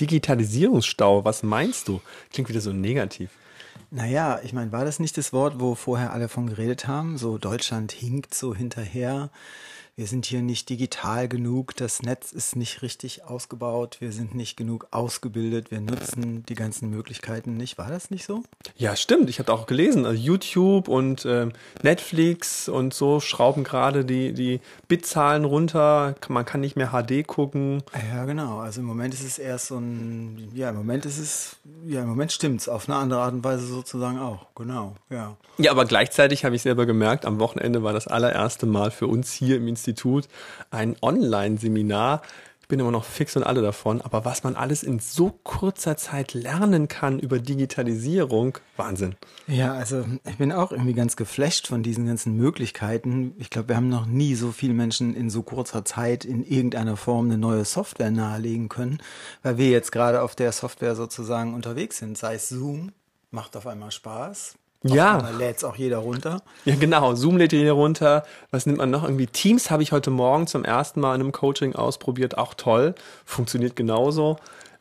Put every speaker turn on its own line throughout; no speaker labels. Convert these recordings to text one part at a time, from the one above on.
Digitalisierungsstau, was meinst du? Klingt wieder so negativ.
Naja, ich meine, war das nicht das Wort, wo vorher alle von geredet haben? So Deutschland hinkt so hinterher wir sind hier nicht digital genug, das Netz ist nicht richtig ausgebaut, wir sind nicht genug ausgebildet, wir nutzen die ganzen Möglichkeiten nicht. War das nicht so?
Ja, stimmt. Ich habe auch gelesen, also YouTube und äh, Netflix und so schrauben gerade die, die Bitzahlen runter. Man kann nicht mehr HD gucken.
Ja, genau. Also im Moment ist es erst so ein, ja, im Moment ist es, ja, im Moment stimmt's auf eine andere Art und Weise sozusagen auch. Genau, ja.
Ja, aber gleichzeitig habe ich selber gemerkt, am Wochenende war das allererste Mal für uns hier im Institut Institut ein Online-Seminar. Ich bin immer noch fix und alle davon, aber was man alles in so kurzer Zeit lernen kann über Digitalisierung, Wahnsinn.
Ja, also ich bin auch irgendwie ganz geflasht von diesen ganzen Möglichkeiten. Ich glaube, wir haben noch nie so viele Menschen in so kurzer Zeit in irgendeiner Form eine neue Software nahelegen können, weil wir jetzt gerade auf der Software sozusagen unterwegs sind, sei es Zoom, macht auf einmal Spaß,
ja.
Lädt es auch jeder runter.
Ja, genau. Zoom lädt jeder runter. Was nimmt man noch? Irgendwie Teams habe ich heute Morgen zum ersten Mal in einem Coaching ausprobiert. Auch toll. Funktioniert genauso.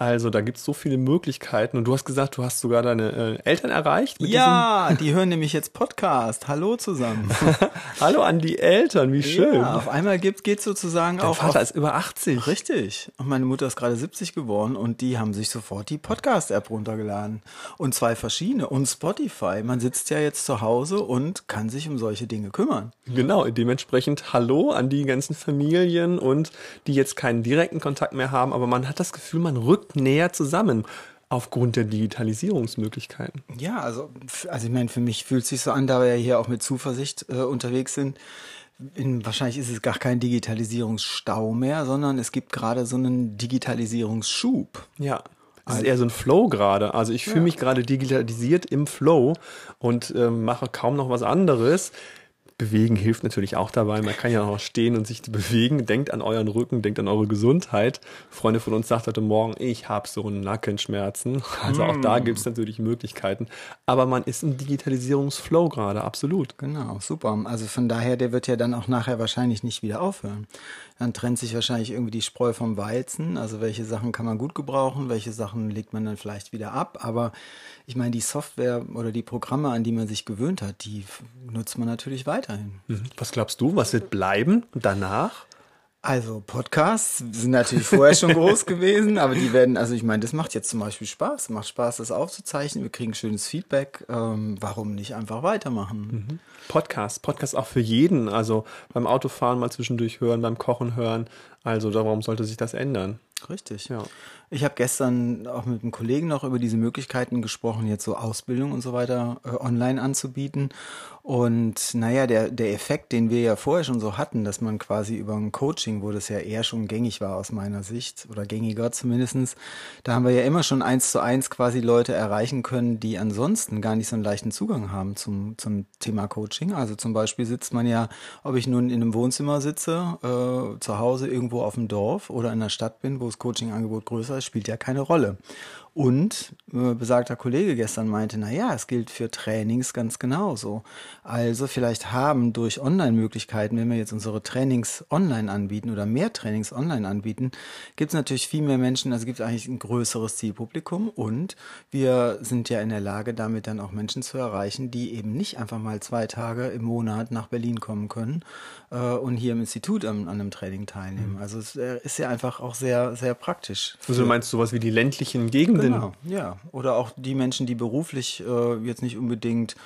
Also da gibt es so viele Möglichkeiten. Und du hast gesagt, du hast sogar deine äh, Eltern erreicht.
ja, die hören nämlich jetzt Podcast. Hallo zusammen.
Hallo an die Eltern, wie schön. Ja,
auf einmal geht es sozusagen
Dein
auch.
Vater ist über 80.
Richtig. Und meine Mutter ist gerade 70 geworden und die haben sich sofort die Podcast-App runtergeladen. Und zwei verschiedene. Und Spotify. Man sitzt ja jetzt zu Hause und kann sich um solche Dinge kümmern.
Genau, dementsprechend Hallo an die ganzen Familien und die jetzt keinen direkten Kontakt mehr haben, aber man hat das Gefühl, man rückt näher zusammen aufgrund der Digitalisierungsmöglichkeiten.
Ja, also, also ich meine, für mich fühlt es sich so an, da wir ja hier auch mit Zuversicht äh, unterwegs sind. In, wahrscheinlich ist es gar kein Digitalisierungsstau mehr, sondern es gibt gerade so einen Digitalisierungsschub.
Ja. Es ist eher so ein Flow gerade. Also ich fühle ja. mich gerade digitalisiert im Flow und äh, mache kaum noch was anderes. Bewegen hilft natürlich auch dabei. Man kann ja auch stehen und sich bewegen. Denkt an euren Rücken, denkt an eure Gesundheit. Freunde von uns sagt heute Morgen, ich habe so Nackenschmerzen. Also auch da mm. gibt es natürlich Möglichkeiten. Aber man ist im Digitalisierungsflow gerade, absolut.
Genau, super. Also von daher, der wird ja dann auch nachher wahrscheinlich nicht wieder aufhören. Dann trennt sich wahrscheinlich irgendwie die Spreu vom Weizen. Also welche Sachen kann man gut gebrauchen, welche Sachen legt man dann vielleicht wieder ab. Aber ich meine, die Software oder die Programme, an die man sich gewöhnt hat, die nutzt man natürlich weiterhin.
Mhm. Was glaubst du, was wird bleiben danach?
Also Podcasts sind natürlich vorher schon groß gewesen, aber die werden, also ich meine, das macht jetzt zum Beispiel Spaß. Macht Spaß, das aufzuzeichnen. Wir kriegen schönes Feedback. Ähm, warum nicht einfach weitermachen?
Mhm. Podcast, Podcast auch für jeden. Also beim Autofahren mal zwischendurch hören, beim Kochen hören. Also warum sollte sich das ändern?
Richtig. Ja. Ich habe gestern auch mit einem Kollegen noch über diese Möglichkeiten gesprochen, jetzt so Ausbildung und so weiter äh, online anzubieten. Und naja, der, der Effekt, den wir ja vorher schon so hatten, dass man quasi über ein Coaching, wo das ja eher schon gängig war aus meiner Sicht, oder gängiger zumindestens, da haben wir ja immer schon eins zu eins quasi Leute erreichen können, die ansonsten gar nicht so einen leichten Zugang haben zum, zum Thema Coaching. Also zum Beispiel sitzt man ja, ob ich nun in einem Wohnzimmer sitze, äh, zu Hause irgendwo auf dem Dorf oder in der Stadt bin, wo das Coachingangebot größer spielt ja keine Rolle. Und äh, besagter Kollege gestern meinte, na ja, es gilt für Trainings ganz genauso. Also vielleicht haben durch Online-Möglichkeiten, wenn wir jetzt unsere Trainings online anbieten oder mehr Trainings online anbieten, gibt es natürlich viel mehr Menschen, also gibt es eigentlich ein größeres Zielpublikum und wir sind ja in der Lage, damit dann auch Menschen zu erreichen, die eben nicht einfach mal zwei Tage im Monat nach Berlin kommen können äh, und hier im Institut an, an einem Training teilnehmen. Mhm. Also es äh, ist ja einfach auch sehr, sehr praktisch.
Also du meinst sowas wie die ländlichen Gegenden?
Genau, ja. Oder auch die Menschen, die beruflich äh, jetzt nicht unbedingt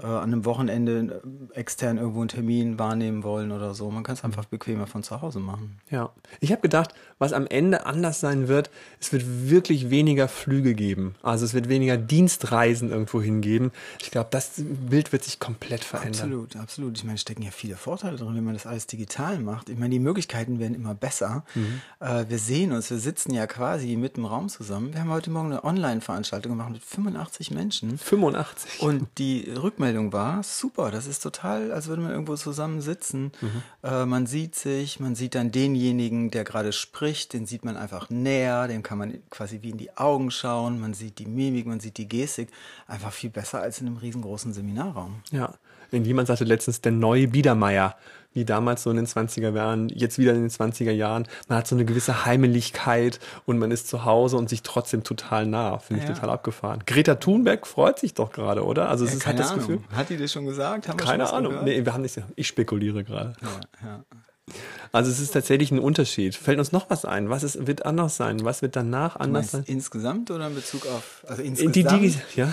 äh, an einem Wochenende äh, extern irgendwo einen Termin wahrnehmen wollen oder so. Man kann es einfach bequemer von zu Hause machen.
Ja, ich habe gedacht, was am Ende anders sein wird, es wird wirklich weniger Flüge geben. Also es wird weniger Dienstreisen irgendwo hingeben. Ich glaube, das Bild wird sich komplett verändern.
Absolut, absolut. Ich meine, es stecken ja viele Vorteile drin, wenn man das alles digital macht. Ich meine, die Möglichkeiten werden immer besser. Mhm. Äh, wir sehen uns, wir sitzen ja quasi mit im Raum zusammen. Wir haben heute Morgen eine Online-Veranstaltung gemacht mit 85 Menschen.
85.
Und die Rückmeldung war super. Das ist total, als würde man irgendwo zusammen sitzen. Mhm. Äh, man sieht sich, man sieht dann denjenigen, der gerade spricht, den sieht man einfach näher, dem kann man quasi wie in die Augen schauen. Man sieht die Mimik, man sieht die Gestik. Einfach viel besser als in einem riesengroßen Seminarraum.
Ja. Jemand sagte letztens, der neue Biedermeier wie damals so in den 20er Jahren, jetzt wieder in den 20er Jahren. Man hat so eine gewisse Heimeligkeit und man ist zu Hause und sich trotzdem total nah. Finde ich ja. total abgefahren. Greta Thunberg freut sich doch gerade, oder? Also es ja, ist
halt das Ahnung. Gefühl. Hat die das schon gesagt?
Haben keine Ahnung. Gehört? Nee, wir haben nicht. Ich spekuliere gerade. Ja. Also es ist tatsächlich ein Unterschied. Fällt uns noch was ein? Was ist, wird anders sein? Was wird danach anders sein?
Insgesamt oder in Bezug auf
also insgesamt? Die, die, ja.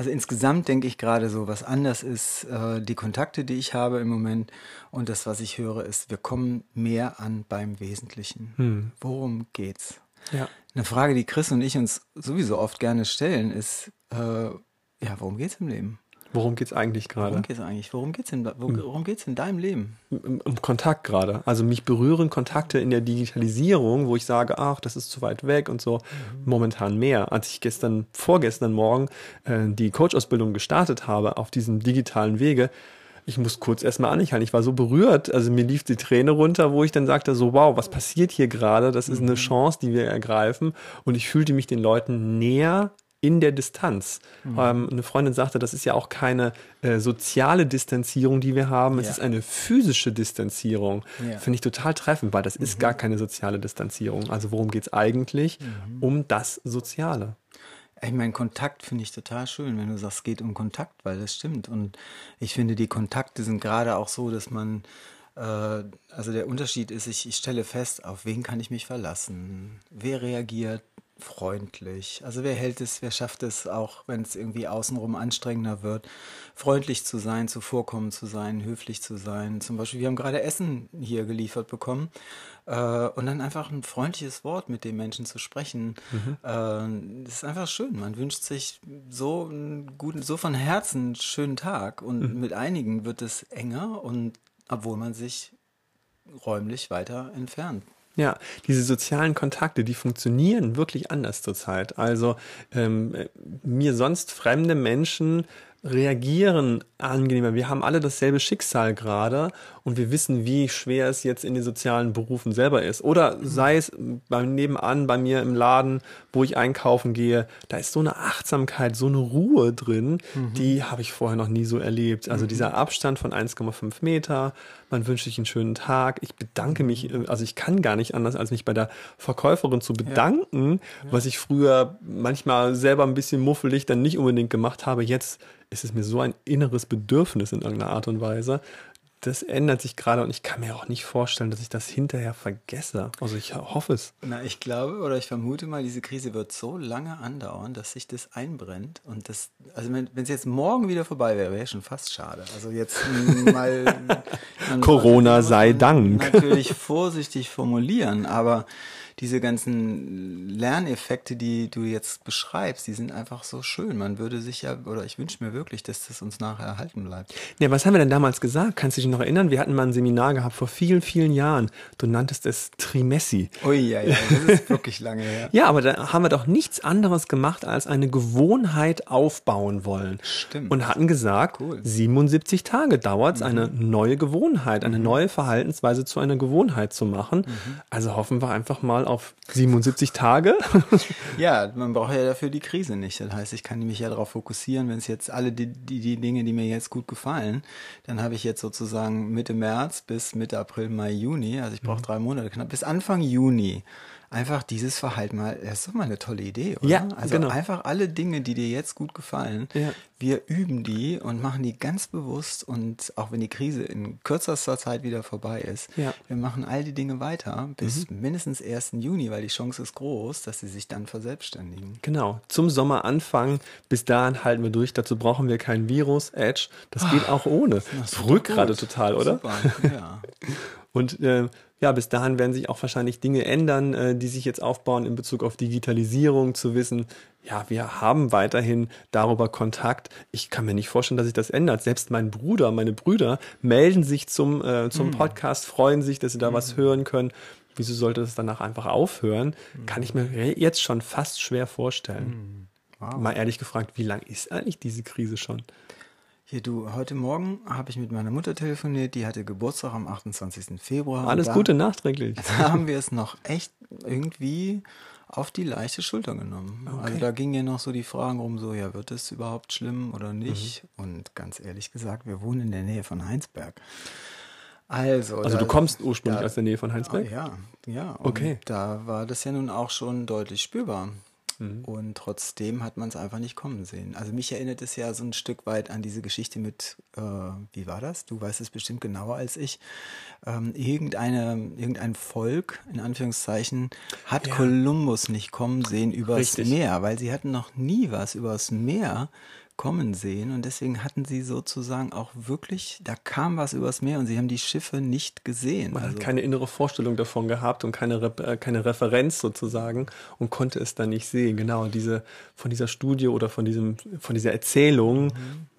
Also insgesamt denke ich gerade so, was anders ist, äh, die Kontakte, die ich habe im Moment und das, was ich höre, ist, wir kommen mehr an beim Wesentlichen. Hm. Worum geht's? Ja. Eine Frage, die Chris und ich uns sowieso oft gerne stellen, ist, äh, ja, worum geht's im Leben?
Worum geht es eigentlich gerade?
Worum geht es eigentlich? Worum geht es in, worum geht's in deinem Leben?
Um, um Kontakt gerade. Also mich berühren Kontakte in der Digitalisierung, wo ich sage, ach, das ist zu weit weg und so. Mhm. Momentan mehr. Als ich gestern, vorgestern Morgen äh, die Coach-Ausbildung gestartet habe auf diesem digitalen Wege, ich muss kurz erstmal anhalten. Ich war so berührt, also mir lief die Träne runter, wo ich dann sagte, so wow, was passiert hier gerade? Das ist eine mhm. Chance, die wir ergreifen. Und ich fühlte mich den Leuten näher in der Distanz. Mhm. Ähm, eine Freundin sagte, das ist ja auch keine äh, soziale Distanzierung, die wir haben. Es ja. ist eine physische Distanzierung. Ja. Finde ich total treffend, weil das mhm. ist gar keine soziale Distanzierung. Also worum geht es eigentlich? Mhm. Um das Soziale.
Ich meine, Kontakt finde ich total schön, wenn du sagst, es geht um Kontakt, weil das stimmt. Und ich finde, die Kontakte sind gerade auch so, dass man äh, also der Unterschied ist, ich, ich, stelle fest, auf wen kann ich mich verlassen? Wer reagiert freundlich. Also wer hält es, wer schafft es auch, wenn es irgendwie außenrum anstrengender wird, freundlich zu sein, zuvorkommen zu sein, höflich zu sein. Zum Beispiel, wir haben gerade Essen hier geliefert bekommen äh, und dann einfach ein freundliches Wort mit den Menschen zu sprechen. Mhm. Äh, das ist einfach schön. Man wünscht sich so einen guten, so von Herzen einen schönen Tag und mhm. mit einigen wird es enger und obwohl man sich räumlich weiter entfernt.
Ja, diese sozialen Kontakte, die funktionieren wirklich anders zurzeit. Also ähm, mir sonst fremde Menschen reagieren angenehmer. Wir haben alle dasselbe Schicksal gerade und wir wissen, wie schwer es jetzt in den sozialen Berufen selber ist. Oder sei es beim Nebenan, bei mir im Laden, wo ich einkaufen gehe, da ist so eine Achtsamkeit, so eine Ruhe drin, mhm. die habe ich vorher noch nie so erlebt. Also mhm. dieser Abstand von 1,5 Meter, man wünscht sich einen schönen Tag. Ich bedanke mich, äh, also ich kann gar nicht anders, als mich bei der Verkäuferin zu bedanken, ja. was ich früher manchmal selber ein bisschen muffelig dann nicht unbedingt gemacht habe. Jetzt ist es mir so ein inneres Bedürfnis in irgendeiner Art und Weise, das ändert sich gerade und ich kann mir auch nicht vorstellen, dass ich das hinterher vergesse. Also ich hoffe es.
Na, ich glaube oder ich vermute mal, diese Krise wird so lange andauern, dass sich das einbrennt und das, also wenn es jetzt morgen wieder vorbei wäre, wäre schon fast schade. Also jetzt mal
Corona sei Dank.
Natürlich vorsichtig formulieren, aber diese ganzen Lerneffekte, die du jetzt beschreibst, die sind einfach so schön. Man würde sich ja, oder ich wünsche mir wirklich, dass das uns nachher erhalten bleibt.
Ja, was haben wir denn damals gesagt? Kannst du dich noch erinnern? Wir hatten mal ein Seminar gehabt vor vielen, vielen Jahren. Du nanntest es Trimessi.
Ui, ja, ja, das ist wirklich lange her.
ja, aber da haben wir doch nichts anderes gemacht, als eine Gewohnheit aufbauen wollen.
Stimmt.
Und hatten gesagt, cool. 77 Tage dauert es, mhm. eine neue Gewohnheit, eine mhm. neue Verhaltensweise zu einer Gewohnheit zu machen. Mhm. Also hoffen wir einfach mal auf 77 Tage.
ja, man braucht ja dafür die Krise nicht. Das heißt, ich kann mich ja darauf fokussieren, wenn es jetzt alle die, die, die Dinge, die mir jetzt gut gefallen, dann habe ich jetzt sozusagen Mitte März bis Mitte April, Mai, Juni, also ich brauche mhm. drei Monate knapp, bis Anfang Juni einfach dieses Verhalten mal, das ist doch mal eine tolle Idee, oder?
Ja,
also
genau.
einfach alle Dinge, die dir jetzt gut gefallen,
Ja.
wir üben die und machen die ganz bewusst und auch wenn die Krise in kürzester Zeit wieder vorbei ist,
Ja. Mhm.
wir machen all die Dinge weiter bis mindestens 1. Juni, weil die Chance ist groß, dass sie sich dann verselbstständigen.
Genau, zum Sommer anfangen. Bis dahin halten wir durch. Dazu brauchen wir kein Virus, Edge. Das geht auch ohne. Verrückt gerade total, oder?
Super, ja.
Und äh, ja, bis dahin werden sich auch wahrscheinlich Dinge ändern, äh, die sich jetzt aufbauen in Bezug auf Digitalisierung, zu wissen, ja, wir haben weiterhin darüber Kontakt. Ich kann mir nicht vorstellen, dass sich das ändert. Selbst mein Bruder, meine Brüder melden sich zum, äh, zum Podcast, freuen sich, dass sie da was hören können. Wieso sollte das danach einfach aufhören? Kann ich mir jetzt schon fast schwer vorstellen. Mal ehrlich gefragt, wie lang ist eigentlich diese Krise schon?
Hier, du, heute Morgen habe ich mit meiner Mutter telefoniert, die hatte Geburtstag am 28. Februar.
Alles
da,
Gute nachträglich.
Da haben wir es noch echt irgendwie auf die leichte Schulter genommen. Also da gingen ja noch so die Fragen rum, so, ja, wird es überhaupt schlimm oder nicht?
Mhm.
Und ganz ehrlich gesagt, wir wohnen in der Nähe von Heinsberg. Also,
Also
da-
du kommst ursprünglich
da-
aus der Nähe von Heinsberg?
ja, ja. Und
Okay.
Da war das ja nun auch schon deutlich spürbar.
Mhm.
Und trotzdem hat man es einfach nicht kommen sehen. Also mich erinnert es ja so ein Stück weit an diese Geschichte mit, äh, wie war das? Du weißt es bestimmt genauer als ich. Ähm, irgendeine, irgendein Volk, in Anführungszeichen, hat
Ja.
Kolumbus nicht kommen sehen übers
Richtig.
Meer, weil sie hatten noch nie was übers Meer kommen sehen und deswegen hatten sie sozusagen auch wirklich, da kam was übers Meer und sie haben die Schiffe nicht gesehen.
Man
Also-
hat keine innere Vorstellung davon gehabt und keine, äh, keine Referenz sozusagen und konnte es dann nicht sehen. Genau, diese, von dieser Studie oder von, diesem, von dieser Erzählung,
Mhm.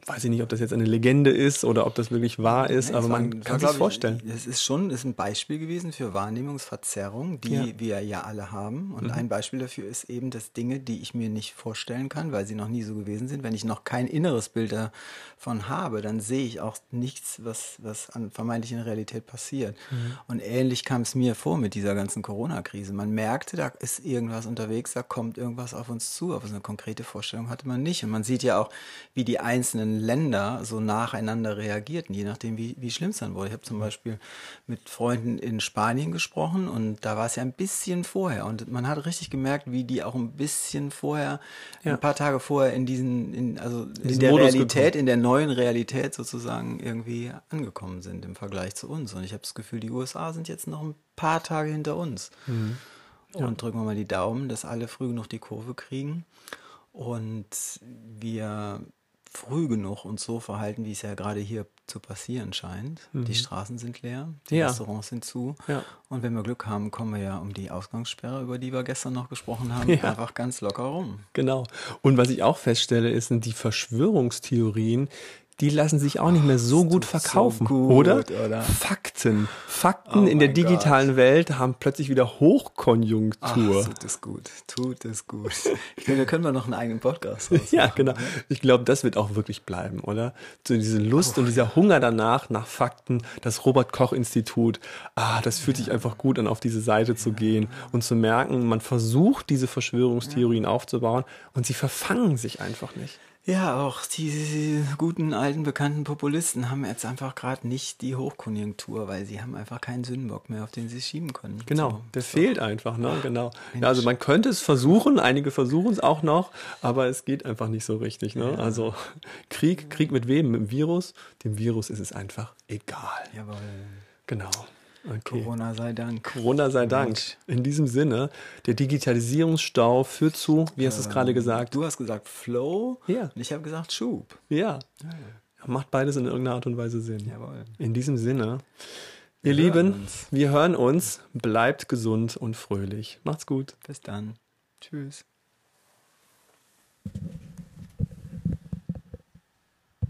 Weiß ich nicht, ob das jetzt eine Legende ist oder ob das wirklich wahr ist,
Nee,
aber
war-
man
es
kann
war,
sich vorstellen.
Es ist schon ist ein Beispiel gewesen für Wahrnehmungsverzerrung, die
Ja. Mhm.
wir ja alle haben. Und ein Beispiel dafür ist eben, dass Dinge, die ich mir nicht vorstellen kann, weil sie noch nie so gewesen sind, wenn ich noch kein inneres Bild davon habe, dann sehe ich auch nichts, was, was an vermeintlich in der Realität passiert.
Mhm.
Und ähnlich kam es mir vor mit dieser ganzen Corona-Krise. Man merkte, da ist irgendwas unterwegs, da kommt irgendwas auf uns zu, aber so eine konkrete Vorstellung hatte man nicht. Und man sieht ja auch, wie die einzelnen Länder so nacheinander reagierten, je nachdem, wie, wie schlimm es dann wurde. Ich habe zum Beispiel mit Freunden in Spanien gesprochen und da war es ja ein bisschen vorher und man hat richtig gemerkt, wie die auch ein bisschen vorher,
Ja.
ein paar Tage vorher in diesen, in, also in
diesen
der
Modus
Realität, in der neuen Realität sozusagen irgendwie angekommen sind im Vergleich zu uns. Und ich habe das Gefühl, die USA sind jetzt noch ein paar Tage hinter uns. Und drücken wir mal die Daumen, dass alle früh genug die Kurve kriegen und wir früh genug uns so verhalten, wie es ja gerade hier zu passieren scheint. Die Straßen sind leer, die
Ja.
Restaurants sind zu.
Ja.
Und wenn wir Glück haben, kommen wir ja um die Ausgangssperre, über die wir gestern noch gesprochen haben,
Ja.
einfach ganz locker rum.
Genau. Und was ich auch feststelle, ist, sind die Verschwörungstheorien, die lassen sich auch nicht mehr so gut
tut so
verkaufen,
gut,
oder?
oder?
Fakten. Fakten
Oh
in der digitalen Welt haben plötzlich wieder
Ach,
Hochkonjunktur.
tut es gut, tut es gut. Ich finde, da können wir noch einen eigenen Podcast
Ja, genau. Ich glaube, das wird auch wirklich bleiben, oder? So diese Lust und dieser Hunger danach, nach Fakten, das Robert-Koch-Institut, ah, das fühlt sich einfach gut an, auf diese Seite zu gehen und zu merken, man versucht, diese Verschwörungstheorien aufzubauen und sie verfangen sich einfach nicht.
Ja, auch diese guten alten bekannten Populisten haben jetzt einfach gerade nicht die Hochkonjunktur, weil sie haben einfach keinen Sündenbock mehr, auf den sie schieben können.
Genau,
So.
der fehlt einfach, ne? Genau. Ja, also man könnte es versuchen, einige versuchen es auch noch, aber es geht einfach nicht so richtig, ne? Also Krieg, Krieg mit wem? Mit dem Virus? Dem Virus ist es einfach egal.
Jawohl.
Genau. Okay.
Corona sei Dank.
Corona sei Dank. In diesem Sinne, der Digitalisierungsstau führt zu, wie hast du es gerade gesagt?
Du hast gesagt Flow
Ja.
und ich habe gesagt Schub.
Ja. Macht beides in irgendeiner Art und Weise Sinn.
Jawohl.
In diesem Sinne, ihr
Wir hören
Lieben,
uns.
wir hören uns. Bleibt gesund und fröhlich. Macht's gut.
Bis dann. Tschüss.